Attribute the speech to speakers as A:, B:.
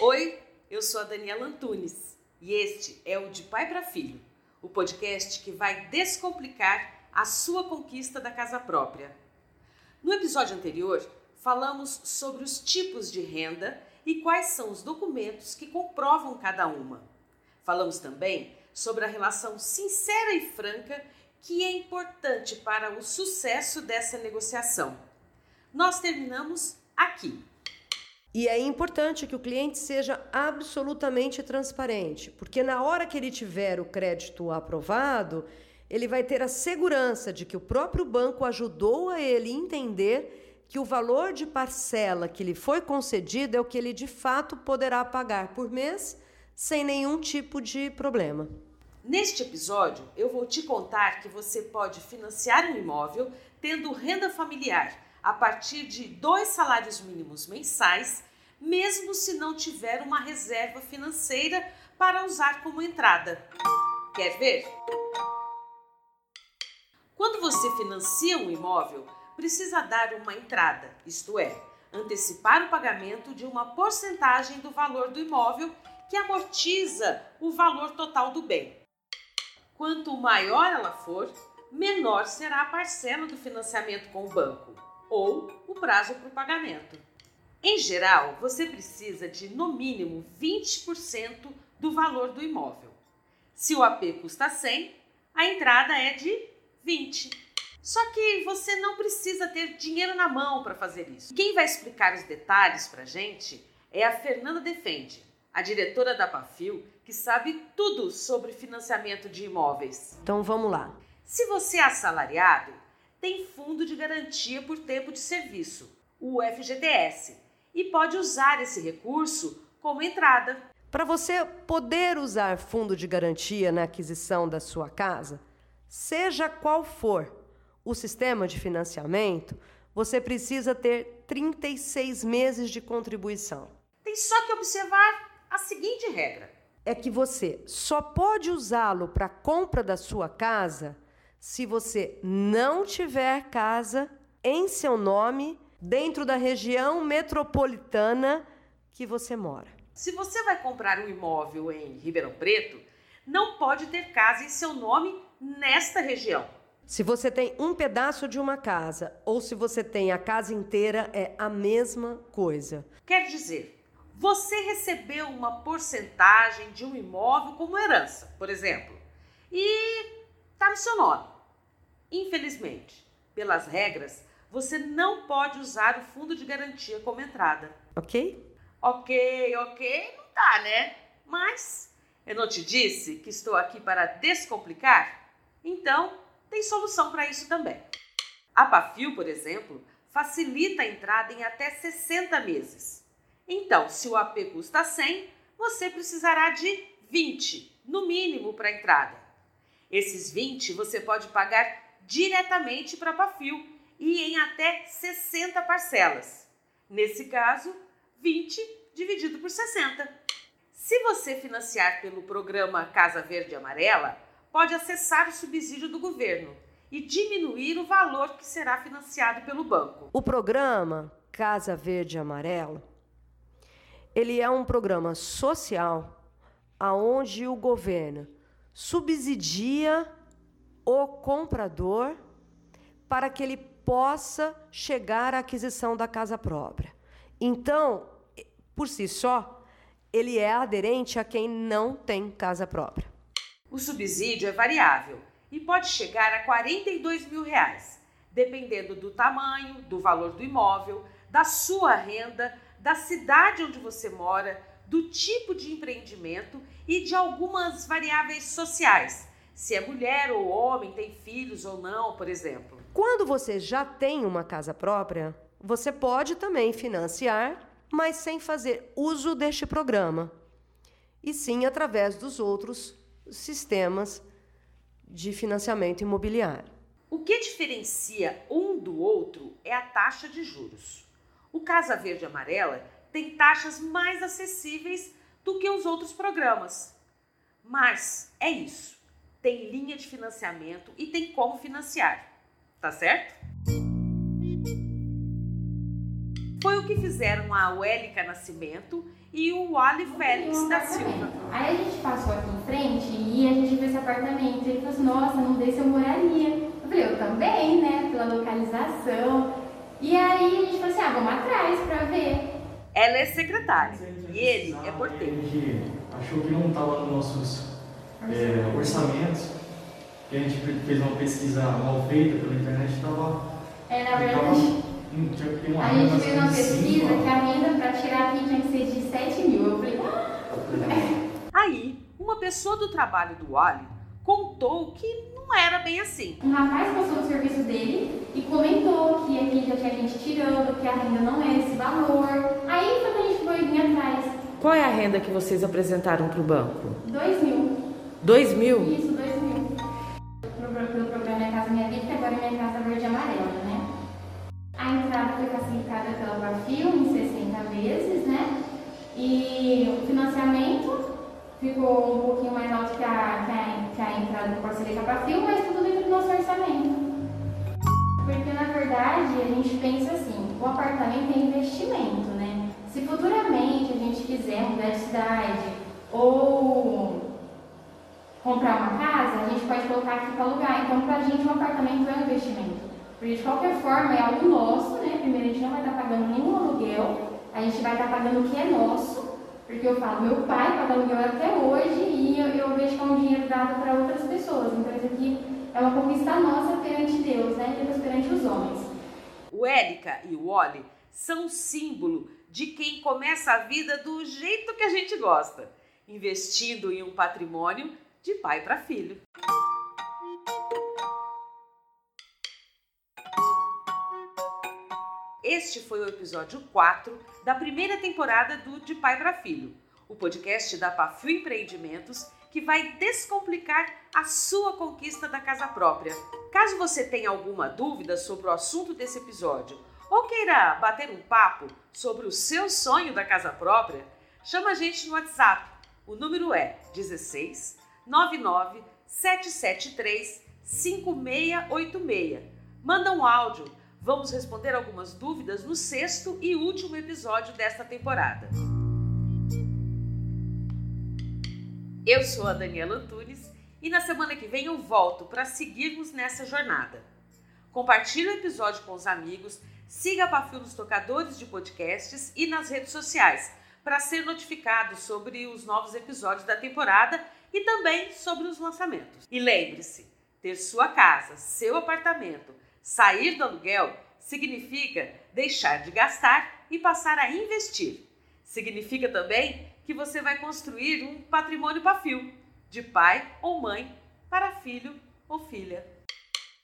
A: Oi, eu sou a Daniela Antunes e este é o De Pai para Filho, o podcast que vai descomplicar a sua conquista da casa própria. No episódio anterior, falamos sobre os tipos de renda e quais são os documentos que comprovam cada uma. Falamos também sobre a relação sincera e franca que é importante para o sucesso dessa negociação. Nós terminamos aqui.
B: E é importante que o cliente seja absolutamente transparente, porque na hora que ele tiver o crédito aprovado, ele vai ter a segurança de que o próprio banco ajudou a ele entender que o valor de parcela que lhe foi concedido é o que ele de fato poderá pagar por mês sem nenhum tipo de problema.
A: Neste episódio, eu vou te contar que você pode financiar um imóvel tendo renda familiar a partir de dois salários mínimos mensais, mesmo se não tiver uma reserva financeira para usar como entrada. Quer ver? Quando você financia um imóvel, precisa dar uma entrada, isto é, antecipar o pagamento de uma porcentagem do valor do imóvel que amortiza o valor total do bem. Quanto maior ela for, menor será a parcela do financiamento com o banco ou o prazo para o pagamento. Em geral, você precisa de no mínimo 20% do valor do imóvel. Se o AP custa 100, a entrada é de 20. Só que você não precisa ter dinheiro na mão para fazer isso. Quem vai explicar os detalhes para a gente é a Fernanda Defende, a diretora da Pafil, que sabe tudo sobre financiamento de imóveis.
B: Então vamos lá.
A: Se você é assalariado, tem fundo de garantia por tempo de serviço, o FGTS, e pode usar esse recurso como entrada.
B: Para você poder usar fundo de garantia na aquisição da sua casa, seja qual for o sistema de financiamento, você precisa ter 36 meses de contribuição.
A: Tem só que observar a seguinte regra:
B: é que você só pode usá-lo para compra da sua casa se você não tiver casa em seu nome dentro da região metropolitana que você mora.
A: Se você vai comprar um imóvel em Ribeirão Preto, não pode ter casa em seu nome nesta região.
B: Se você tem um pedaço de uma casa ou se você tem a casa inteira, é a mesma coisa.
A: Quer dizer, você recebeu uma porcentagem de um imóvel como herança, por exemplo, e está no seu nome. Infelizmente, pelas regras, você não pode usar o fundo de garantia como entrada.
B: Ok?
A: Ok, ok, não dá, né? Mas eu não te disse que estou aqui para descomplicar? Então, tem solução para isso também. A Pafil, por exemplo, facilita a entrada em até 60 meses. Então, se o AP custa 100, você precisará de 20, no mínimo, para a entrada. Esses 20 você pode pagar diretamente para a Pafil e em até 60 parcelas. Nesse caso, 20 dividido por 60. Se você financiar pelo programa Casa Verde Amarela, pode acessar o subsídio do governo e diminuir o valor que será financiado pelo banco.
B: O programa Casa Verde Amarelo, ele é um programa social aonde o governo subsidia o comprador para que ele possa chegar à aquisição da casa própria. Então, por si só, ele é aderente a quem não tem casa própria.
A: O subsídio é variável e pode chegar a 42 mil reais, dependendo do tamanho, do valor do imóvel, da sua renda, da cidade onde você mora, do tipo de empreendimento e de algumas variáveis sociais, se é mulher ou homem, tem filhos ou não, por exemplo.
B: Quando você já tem uma casa própria, você pode também financiar, mas sem fazer uso deste programa, e sim através dos outros sistemas de financiamento imobiliário.
A: O que diferencia um do outro é a taxa de juros. O Casa Verde Amarela tem taxas mais acessíveis do que os outros programas. Mas é isso tem linha de financiamento e tem como financiar. Tá certo? Foi o que fizeram a Uélica Nascimento e o Wally Félix da Silva.
C: Aí a gente passou aqui em frente e a gente viu esse apartamento. Ele falou assim, nossa, não desse eu moraria. Eu falei, eu também, né? Pela localização. E aí a gente falou assim, ah, vamos atrás pra ver.
A: Ela é secretária e ele é porteiro.
D: A gente achou que não estava nos nossos é, orçamentos, que a gente fez uma pesquisa mal feita pela internet, estava.
C: É, na verdade, a gente fez uma pesquisa que a renda para tirar aqui tinha que ser de 7 mil. Eu falei, ah!
A: Aí, uma pessoa do trabalho do Ali contou que não era bem assim.
C: Um rapaz passou do serviço dele e comentou que aqui já tinha gente tirando, que a renda não é esse valor. Aí foi que a gente foi vir atrás.
A: Qual é a renda que vocês apresentaram para o banco?
C: 2 mil.
A: 2 mil?
C: Isso, entrada do parceria com a Bafil, mas tudo dentro do nosso orçamento. Porque, na verdade, a gente pensa assim, o apartamento é investimento, né? Se futuramente a gente quiser mudar de cidade ou comprar uma casa, a gente pode colocar aqui para alugar. Então, para a gente, um apartamento é um investimento. Porque, de qualquer forma, é algo nosso, né? Primeiro, a gente não vai estar pagando nenhum aluguel, a gente vai estar pagando o que é nosso. Porque eu falo, meu pai paga aluguel até hoje e eu, eu vejo que é um dinheiro dado para outras pessoas. Então, isso aqui é uma conquista nossa perante Deus, né? Deus perante os homens.
A: O Érica e o Wally são símbolo de quem começa a vida do jeito que a gente gosta, investindo em um patrimônio de pai para filho. Este foi o episódio 4 da primeira temporada do De Pai para Filho, o podcast da Pafio Empreendimentos que vai descomplicar a sua conquista da casa própria. Caso você tenha alguma dúvida sobre o assunto desse episódio ou queira bater um papo sobre o seu sonho da casa própria, chama a gente no WhatsApp. O número é 16 99 773 5686. Manda um áudio Vamos responder algumas dúvidas no sexto e último episódio desta temporada. Eu sou a Daniela Antunes e na semana que vem eu volto para seguirmos nessa jornada. Compartilhe o episódio com os amigos, siga a Pafio nos tocadores de podcasts e nas redes sociais para ser notificado sobre os novos episódios da temporada e também sobre os lançamentos. E lembre-se, ter sua casa, seu apartamento Sair do aluguel significa deixar de gastar e passar a investir. Significa também que você vai construir um patrimônio para fio, de pai ou mãe para filho ou filha.